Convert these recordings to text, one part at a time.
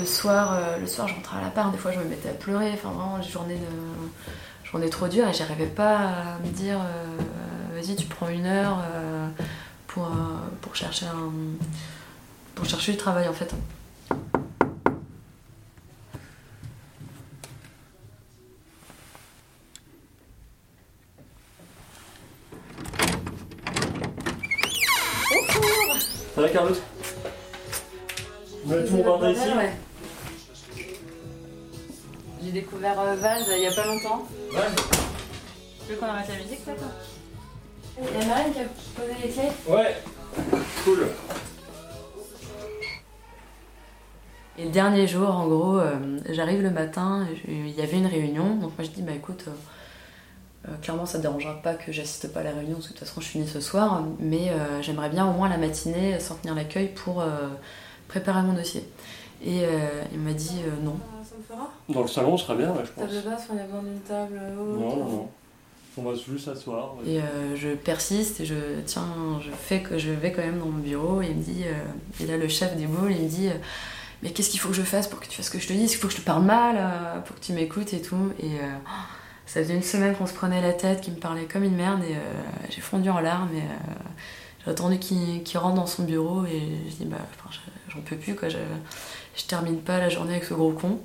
le soir, euh, le soir, je rentrais à l'appart, des fois je me mettais à pleurer, enfin vraiment, une journée, de, journée trop dure et j'arrivais pas à me dire, euh, vas-y, tu prends une heure euh, pour, euh, pour, chercher un, pour chercher du travail en fait. Ça va tout mon bordel ici Ouais. J'ai découvert euh, Vald il y a pas longtemps. Ouais. Tu veux qu'on arrête la musique peut-être Il y a Marine qui a posé les clés Ouais. Cool. Et le dernier jour, en gros, euh, j'arrive le matin, il y avait une réunion, donc moi je dis bah écoute, euh, euh, clairement ça te dérangera pas que j'assiste pas à la réunion parce que de toute façon je finis ce soir, mais euh, j'aimerais bien au moins la matinée sans tenir l'accueil pour euh, préparer mon dossier. Et euh, il m'a dit euh, non. Fera Dans le salon, ce serait bien, ouais, je pense. Table enfin, il y a besoin d'une table haute. Non, non, non. On va juste s'asseoir. ouais. Et euh, je persiste et je tiens, je fais que je vais quand même dans mon bureau et il me dit, euh, et là le chef des boules, il me dit, euh, mais qu'est-ce qu'il faut que je fasse pour que tu fasses ce que je te dis Est-ce qu'il faut que je te parle mal euh, Pour que tu m'écoutes et tout. Et euh, ça faisait une semaine qu'on se prenait la tête, qu'il me parlait comme une merde et euh, j'ai fondu en larmes et euh, j'ai attendu qu'il rentre dans son bureau et je dis, bah j'en peux plus quoi, je, je termine pas la journée avec ce gros con.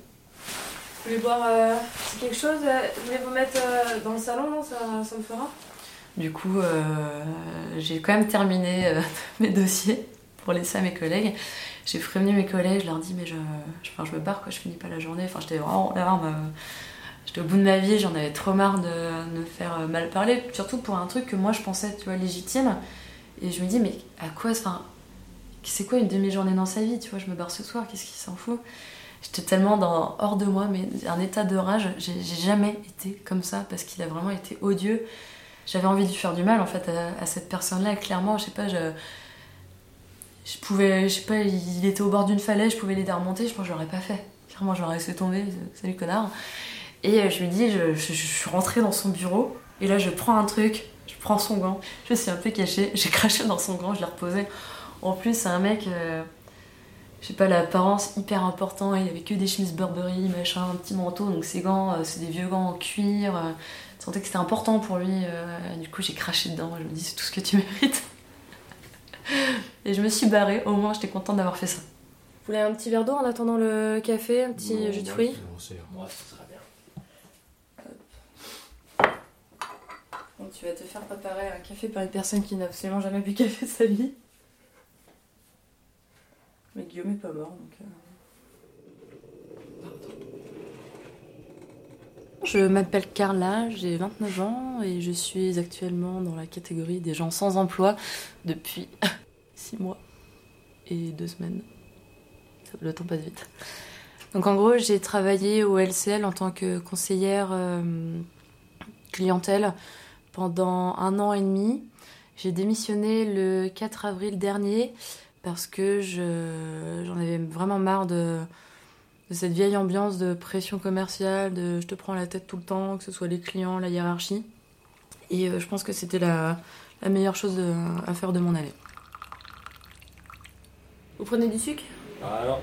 Vous voulez boire euh, quelque chose euh, Vous vous mettre euh, dans le salon, non ça, ça me fera? Du coup, j'ai quand même terminé mes dossiers pour laisser à mes collègues. J'ai prévenu mes collègues, je leur dis mais je, je, je me barre quoi, je finis pas la journée. Enfin, j'étais J'étais au bout de ma vie, j'en avais trop marre de, de me faire mal parler, surtout pour un truc que moi je pensais, tu vois, légitime. Et je me dis mais à quoi, enfin, c'est quoi une demi-journée dans sa vie, tu vois, je me barre ce soir, qu'est-ce qui s'en fout? J'étais tellement dans, hors de moi, mais un état de rage, j'ai jamais été comme ça parce qu'il a vraiment été odieux j'avais envie de lui faire du mal en fait à, cette personne-là. Clairement, je sais pas, je, je pouvais, je sais pas, il était au bord d'une falaise, je pouvais l'aider à remonter. Je pense que je l'aurais pas fait. Clairement, j'aurais laissé tomber. Salut connard. Et euh, je lui dis, je, je- je suis rentrée dans son bureau et là je prends un truc, je prends son gant, je suis un peu cachée, j'ai craché dans son gant, je l'ai reposé. En plus, c'est un mec. euh, je sais pas, l'apparence hyper important, il avait que des chemises Burberry, machin, un petit manteau, donc ses gants, euh, c'est des vieux gants en cuir, euh, je sentais que c'était important pour lui. euh, du coup, j'ai craché dedans. Je me dis, c'est tout ce que tu mérites. Et je me suis barrée. Au moins, j'étais contente d'avoir fait ça. Vous voulez un petit verre d'eau en attendant le café, un petit jus de fruits Ouais, ça serait bien. Donc, tu vas te faire préparer un café par une personne qui n'a absolument jamais bu café de sa vie. Euh. Je m'appelle Carla, j'ai 29 ans et je suis actuellement dans la catégorie des gens sans emploi depuis 6 mois et 2 semaines. Le temps passe vite. Donc en gros, j'ai travaillé au LCL en tant que conseillère euh, clientèle pendant un an et demi. J'ai démissionné le 4 avril dernier parce que je- j'en avais vraiment marre de, de cette vieille ambiance de pression commerciale, de je te prends la tête tout le temps, que ce soit les clients, la hiérarchie. Et euh, je pense que c'était la, la meilleure chose de- à faire de mon année. Vous prenez du sucre? Ah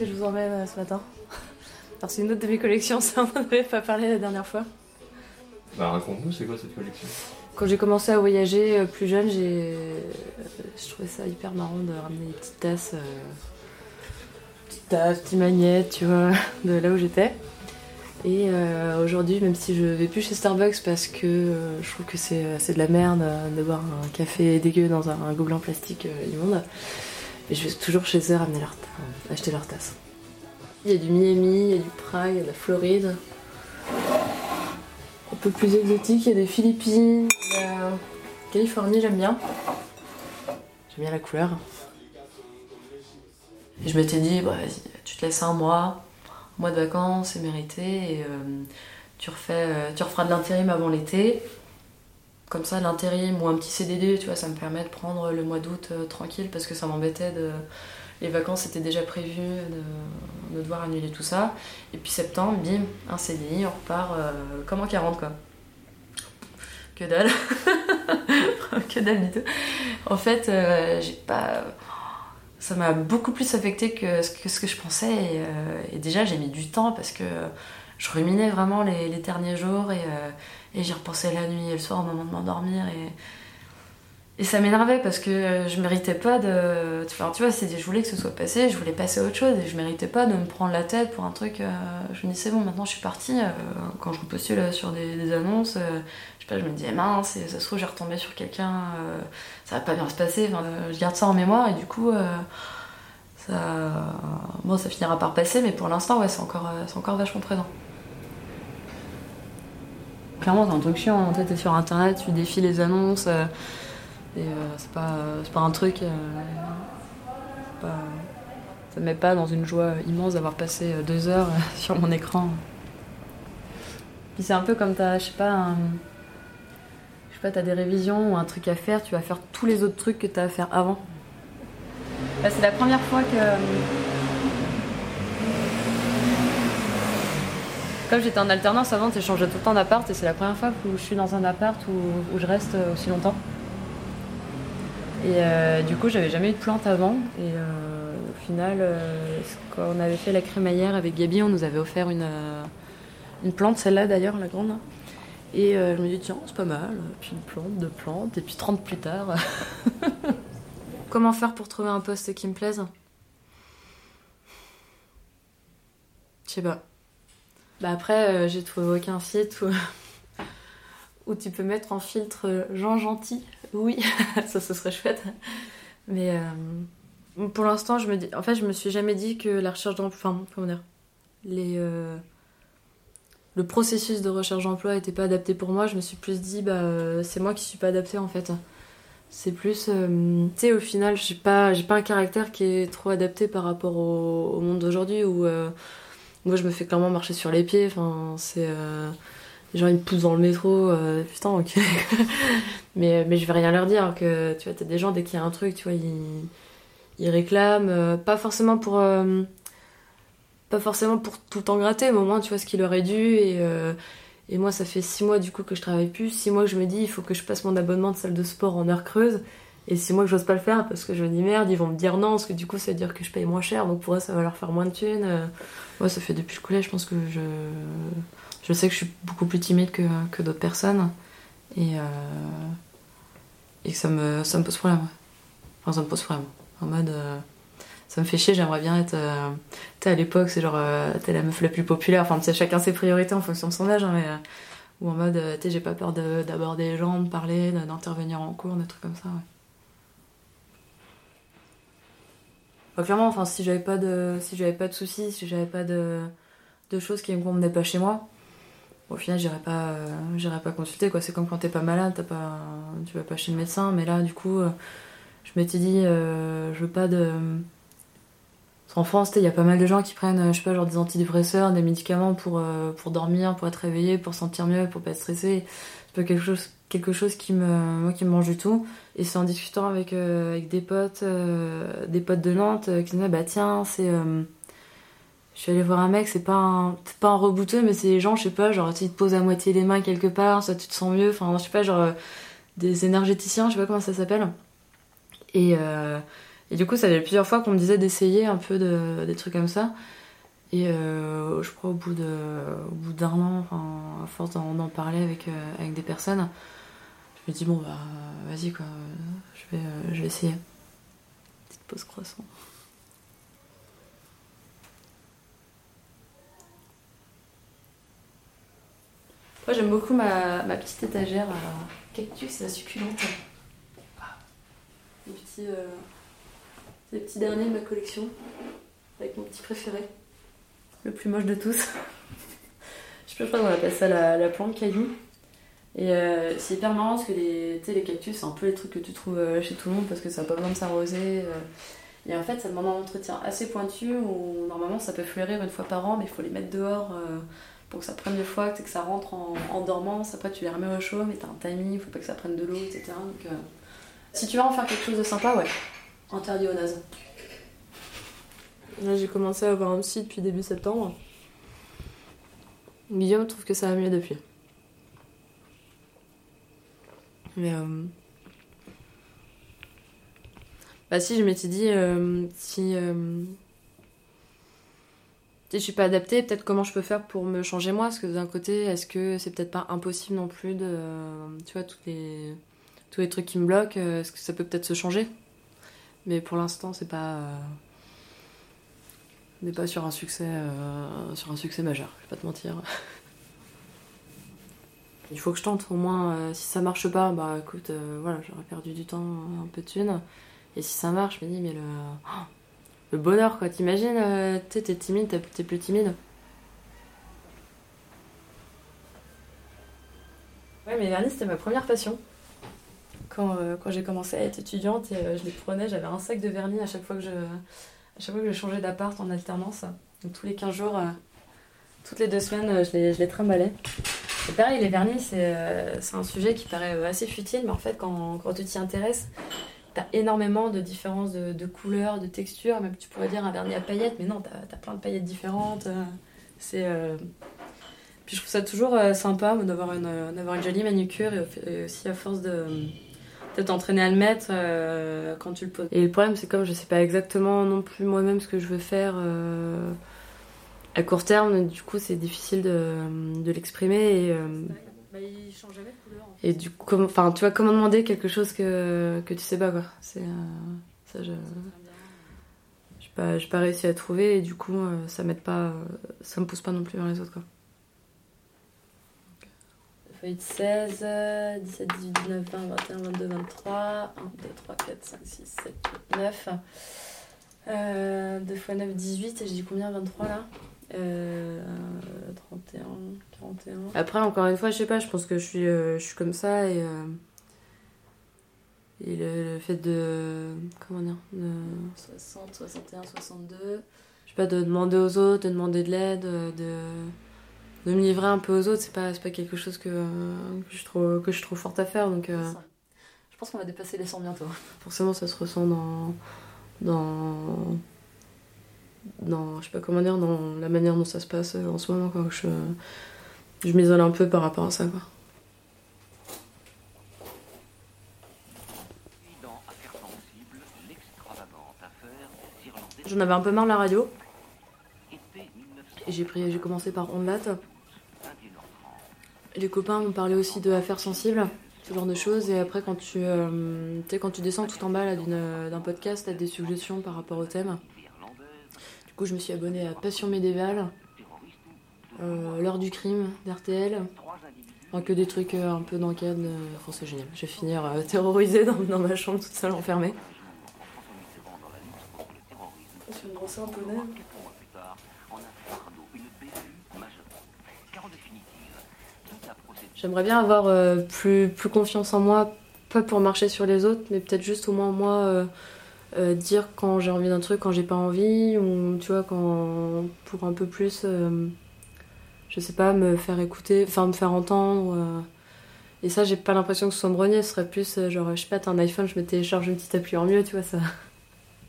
que je vous emmène euh, ce matin Alors c'est une autre de mes collections, ça on n'en avait pas parlé la dernière fois. Bah raconte-nous, c'est quoi cette collection? Quand j'ai commencé à voyager euh, plus jeune, j'ai, euh, je trouvais ça hyper marrant de ramener des petites tasses, petites tasses, petites magnettes, tu vois, de là où j'étais. Et euh, aujourd'hui, même si je vais plus chez Starbucks parce que euh, je trouve que c'est, c'est de la merde euh, de boire un café dégueu dans un, un gobelin plastique immonde, je vais toujours chez eux ramener ta- acheter leur tasse. Il y a du Miami, il y a du Prague, il y a de la Floride. Un peu plus exotique, il y a des Philippines, il y Californie, j'aime bien. J'aime bien la couleur. Et je m'étais dit, bah, tu te laisses un mois, un mois de vacances, c'est mérité, et euh, tu, refais, euh, tu referas de l'intérim avant l'été. Comme ça, l'intérim ou un petit CDD, tu vois, ça me permet de prendre le mois d'août euh, tranquille parce que ça m'embêtait de Les vacances étaient déjà prévues de, de devoir annuler tout ça. Et puis septembre, bim, un CDI, on repart euh, comme en 40 quoi. Que dalle. que dalle du tout. En fait, euh, j'ai pas. Ça m'a beaucoup plus affecté que ce que, je pensais. Et déjà, j'ai mis du temps parce que je ruminais vraiment les, derniers jours et, euh, et j'y repensais la nuit et le soir au moment de m'endormir. Et, ça m'énervait parce que je méritais pas de. Tu vois, je voulais que ce soit passé, je voulais passer à autre chose et je méritais pas de me prendre la tête pour un truc. euh, je me dis, c'est bon, maintenant je suis partie. euh, quand je postule sur des, annonces, euh, je sais pas, je me disais, mince, ça se trouve, j'ai retombé sur quelqu'un, euh, ça va pas bien se passer. Euh, je garde ça en mémoire et du coup, euh, ça. Bon, ça finira par passer, mais pour l'instant, ouais, c'est encore, euh, encore vachement présent. Clairement, c'est un truc chiant. Fait, t'es sur internet, tu défies les annonces. euh, et euh, c'est pas, pas un truc. ça me met pas dans une joie immense d'avoir passé deux heures sur mon écran. Puis c'est un peu comme t'as, je sais pas, pas, t'as des révisions ou un truc à faire, tu vas faire tous les autres trucs que t'as à faire avant. Là, c'est la première fois que. Comme j'étais en alternance avant, tu changeais tout le temps d'appart et c'est la première fois où je suis dans un appart où, je reste aussi longtemps. Et euh, du coup, j'avais jamais eu de plante avant. Et euh, au final, euh, quand on avait fait la crémaillère avec Gabi, on nous avait offert une, une plante, celle-là d'ailleurs, la grande. Et je me dis, tiens, c'est pas mal. Puis une plante, deux plantes, et puis 30 plus tard. Comment faire pour trouver un poste qui me plaise? Je sais pas. Bah après, euh, j'ai trouvé aucun site où, tu peux mettre en filtre euh, gens gentils. Oui, ça ce serait chouette. Mais euh, pour l'instant, je me je me suis jamais dit que la recherche d'emploi, enfin, comment dire, le processus de recherche d'emploi était pas adapté pour moi. Je me suis plus dit, bah, c'est moi qui suis pas adaptée en fait. C'est plus, euh, tu sais, au final, j'ai pas, j'ai pas un caractère qui est trop adapté par rapport au, monde d'aujourd'hui où euh, moi je me fais clairement marcher sur les pieds. Enfin, c'est euh, les gens ils me poussent dans le métro, euh, putain, ok. mais, mais je vais rien leur dire. Que tu vois, t'as des gens dès qu'il y a un truc, tu vois, ils, ils réclament, euh, pas forcément pour. euh, pas forcément pour tout le temps gratter, mais au moins tu vois ce qu'il aurait dû. Euh, et moi, ça fait six mois du coup que je travaille plus. Six mois que je me dis, il faut que je passe mon abonnement de salle de sport en heure creuse. Et six mois que j'ose pas le faire parce que je me dis merde, ils vont me dire non, parce que du coup ça veut dire que je paye moins cher, donc pour eux ça va leur faire moins de thunes. Euh, Ouais, ça fait depuis le collège, je pense que je. Je sais que je suis beaucoup plus timide que, que d'autres personnes. Et, euh, et que ça me, ça me pose problème. Enfin, ça me pose problème. En mode. euh, ça me fait chier, j'aimerais bien être. euh, tu sais, à l'époque, c'est genre. euh, t'es la meuf la plus populaire. Enfin, tu sais, chacun ses priorités en fonction de son âge, hein, mais. euh, ou en mode, euh, tu sais, j'ai pas peur de- d'aborder les gens, de parler, d'intervenir en cours, des trucs comme ça, ouais. Clairement, enfin, si j'avais pas de, si j'avais pas de soucis, si j'avais pas de, de choses qui me convenaient pas chez moi, au final, j'irais pas, j'irais pas consulter, quoi. C'est comme quand t'es pas malade, pas, tu vas pas chez le médecin, mais là, du coup, je m'étais dit, je veux pas de. Qu'en France, il y a pas mal de gens qui prennent, euh, je sais pas, genre des antidépresseurs, des médicaments pour, euh, pour dormir, pour être réveillé, pour sentir mieux, pour pas être stressé. C'est pas quelque chose, quelque chose qui me, moi, qui me mange du tout. Et c'est en discutant avec, euh, avec des potes, des potes de Nantes, qui disaient, bah tiens, c'est. je suis allée voir un mec, c'est pas un, pas un rebouteux, mais c'est les gens, je sais pas, genre, tu te posent à moitié les mains quelque part, ça tu te sens mieux, enfin, je sais pas, genre, des énergéticiens, je sais pas comment ça s'appelle. Et, et du coup, ça fait plusieurs fois qu'on me disait d'essayer un peu de, des trucs comme ça. Et euh, je crois au bout d'un an, enfin, à force d'en, parler avec, euh, avec des personnes, je me dis, bon, bah, vas-y, quoi, je vais, euh, je vais essayer. Petite pause croissant. Moi, j'aime beaucoup ma, petite étagère cactus à succulente. Les petits, euh, les petits derniers de ma collection, avec mon petit préféré, le plus moche de tous. je sais pas, qu'on appelle ça la, la plante caillou. Et euh, c'est hyper marrant parce que les, cactus, c'est un peu les trucs que tu trouves euh, chez tout le monde parce que ça n'a pas besoin de s'arroser. euh. Et en fait, ça demande un entretien assez pointu où normalement ça peut fleurir une fois par an, mais il faut les mettre dehors pour que ça prenne des fois, que ça rentre en, en dormance. Après, tu les remets au chaud, mais t'as un timing, il faut pas que ça prenne de l'eau, etc. Donc, si tu veux en faire quelque chose de sympa, ouais, interdit aux nazes. Là, j'ai commencé à avoir un psy depuis début septembre. Guillaume trouve que ça va mieux depuis. Mais. Euh... Bah, si, je m'étais dit, euh, si. Euh... Si je suis pas adaptée, peut-être comment je peux faire pour me changer moi? Parce que d'un côté, est-ce que c'est peut-être pas impossible non plus de. Tu vois, tous les, tous les trucs qui me bloquent, euh, est-ce que ça peut peut-être se changer? Mais pour l'instant, c'est pas. Euh, n'est pas sur un succès, euh, sur un succès majeur, je vais pas te mentir. Il faut que je tente, au moins, euh, si ça marche pas, bah écoute, voilà, j'aurais perdu du temps, un peu de thunes. Et si ça marche, je me dis, mais le, oh, le bonheur, quoi, t'imagines, t'es timide, t'es plus timide. Ouais, mais vernis, c'était ma première passion. Quand, euh, quand j'ai commencé à être étudiante, euh, je les prenais, j'avais un sac de vernis à chaque fois que je, chaque fois que je changeais d'appart en alternance. Donc tous les 15 jours, euh, toutes les deux semaines, je les, je les trimballais. Et pareil, les vernis, c'est un sujet qui paraît assez futile, mais en fait, quand, quand tu t'y intéresses, t'as énormément de différences de, couleurs, de textures. Même tu pourrais dire un vernis à paillettes, mais non, t'as as plein de paillettes différentes. C'est. Puis je trouve ça toujours sympa d'avoir une, une jolie manucure et, et aussi à force de t'entraîner à le mettre euh, quand tu le poses. Et le problème, c'est comme je sais pas exactement non plus moi-même ce que je veux faire euh, à court terme, du coup, c'est difficile de, de l'exprimer et. euh, il change jamais de couleur. et du coup, comment, enfin, tu vois, comment demander quelque chose que, que tu sais pas, quoi. C'est, euh, ça, je, j'ai pas, pas réussi à trouver et du coup, ça m'aide pas, ça me pousse pas non plus vers les autres, quoi. Feuille de 16, euh, 17, 18, 19, 20, 21, 22, 23, 1, 2, 3, 4, 5, 6, 7, 8, 9. Euh, 2 x 9, 18, et je dis combien 23 là? Euh, 31, 41. Après, encore une fois, je sais pas, je pense que je suis, euh, je suis comme ça et. euh, et le, le fait de. Comment dire de, 60, 61, 62. Je sais pas, de demander aux autres, de demander de l'aide, de. De me livrer un peu aux autres, c'est pas, pas quelque chose que, que, je trouve, que je trouve forte à faire donc. euh, Je pense qu'on va dépasser les 100 bientôt. forcément ça se ressent dans dans dans je sais pas comment dire dans la manière dont ça se passe en ce moment quoi je je m'isole un peu par rapport à ça quoi j'en avais un peu marre de la radio été 1900 et j'ai pris j'ai commencé par 21h30. Les copains m'ont parlé aussi de affaires sensibles ce genre de choses et après quand tu euh, quand tu descends tout en bas d'une- d'un podcast t'as des suggestions par rapport au thème du coup je me suis abonnée à Passion médiévale euh, l'heure du crime d'RTL Enfin, que des trucs euh, un peu d'enquête. euh, Enfin, c'est génial. Je vais finir euh, terrorisée dans, ma chambre toute seule enfermée. J'aimerais bien avoir euh, plus, plus confiance en moi, pas pour marcher sur les autres, mais peut-être juste au moins moi euh, euh, dire quand j'ai envie d'un truc, quand j'ai pas envie, ou tu vois, quand pour un peu plus, je sais pas, me faire écouter, enfin me faire entendre. et ça, j'ai pas l'impression que ce soit me renier, ce serait plus genre, je sais pas, t'as un iPhone, je me télécharge une petite appli en mieux, tu vois, ça.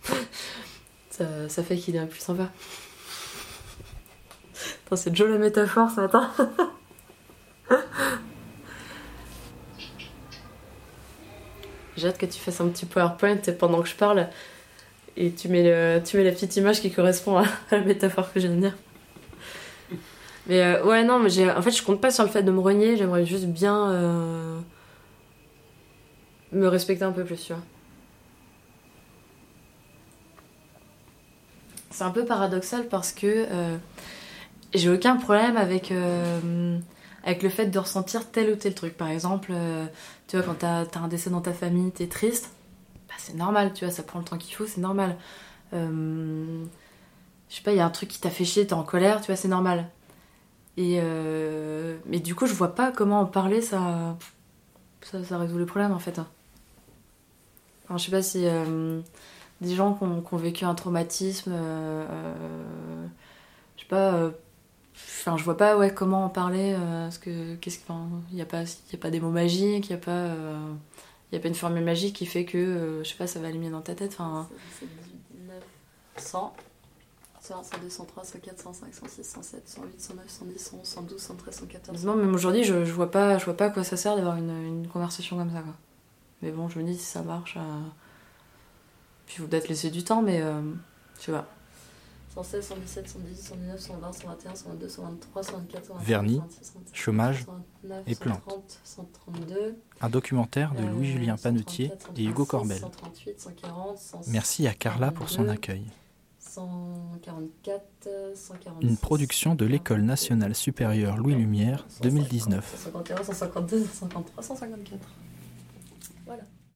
ça, fait qu'il est plus sympa. C'est Joe la métaphore ce matin. J'ai hâte que tu fasses un petit PowerPoint pendant que je parle et tu mets, le, tu mets la petite image qui correspond à, la métaphore que je viens de dire. Mais euh, ouais, non, mais en fait, je compte pas sur le fait de me renier, j'aimerais juste bien euh, me respecter un peu plus, tu vois. C'est un peu paradoxal parce que euh, j'ai aucun problème avec, avec le fait de ressentir tel ou tel truc. Par exemple, euh, tu vois, quand t'as as un décès dans ta famille, t'es triste, bah, c'est normal, tu vois, ça prend le temps qu'il faut, c'est normal. Euh, je sais pas, il y a un truc qui t'a fait chier, t'es en colère, tu vois, c'est normal. Et euh, mais du coup, je vois pas comment en parler, ça, ça, résout le problème en fait. Enfin, je sais pas si euh, des gens qui ont, vécu un traumatisme, je sais pas, enfin, je vois pas ouais, comment en parler, euh, parce que qu'est-ce que, enfin, il y a pas, y a pas des mots magiques, il y a pas, euh, y a pas une formule magique qui fait que, euh, je sais pas, ça va aller mieux dans ta tête. Enfin, 100. 101, 102, 103, 104, 105, 106, 107, 108, 109, 110, 111, 112, 113, 114. Non, même aujourd'hui, je, je vois pas, je vois pas à quoi ça sert d'avoir une, une conversation comme ça, quoi. Mais bon, je me dis si ça marche. euh, Puis il faut peut-être laisser du temps, mais sais pas. 116, 117, 118, 119, 120, 121, 122, 123, 124, 125, Vernis, 126, 127, chômage 129, et plantes. 130, 132. Un documentaire de euh, Louis-Julien Panetier 134, et Hugo 136, Corbel. 138, 140, 100, Merci à Carla pour son accueil. 144, 146. Une production de l'École nationale supérieure Louis Lumière 2019. 151, 152, 153, 154. Voilà.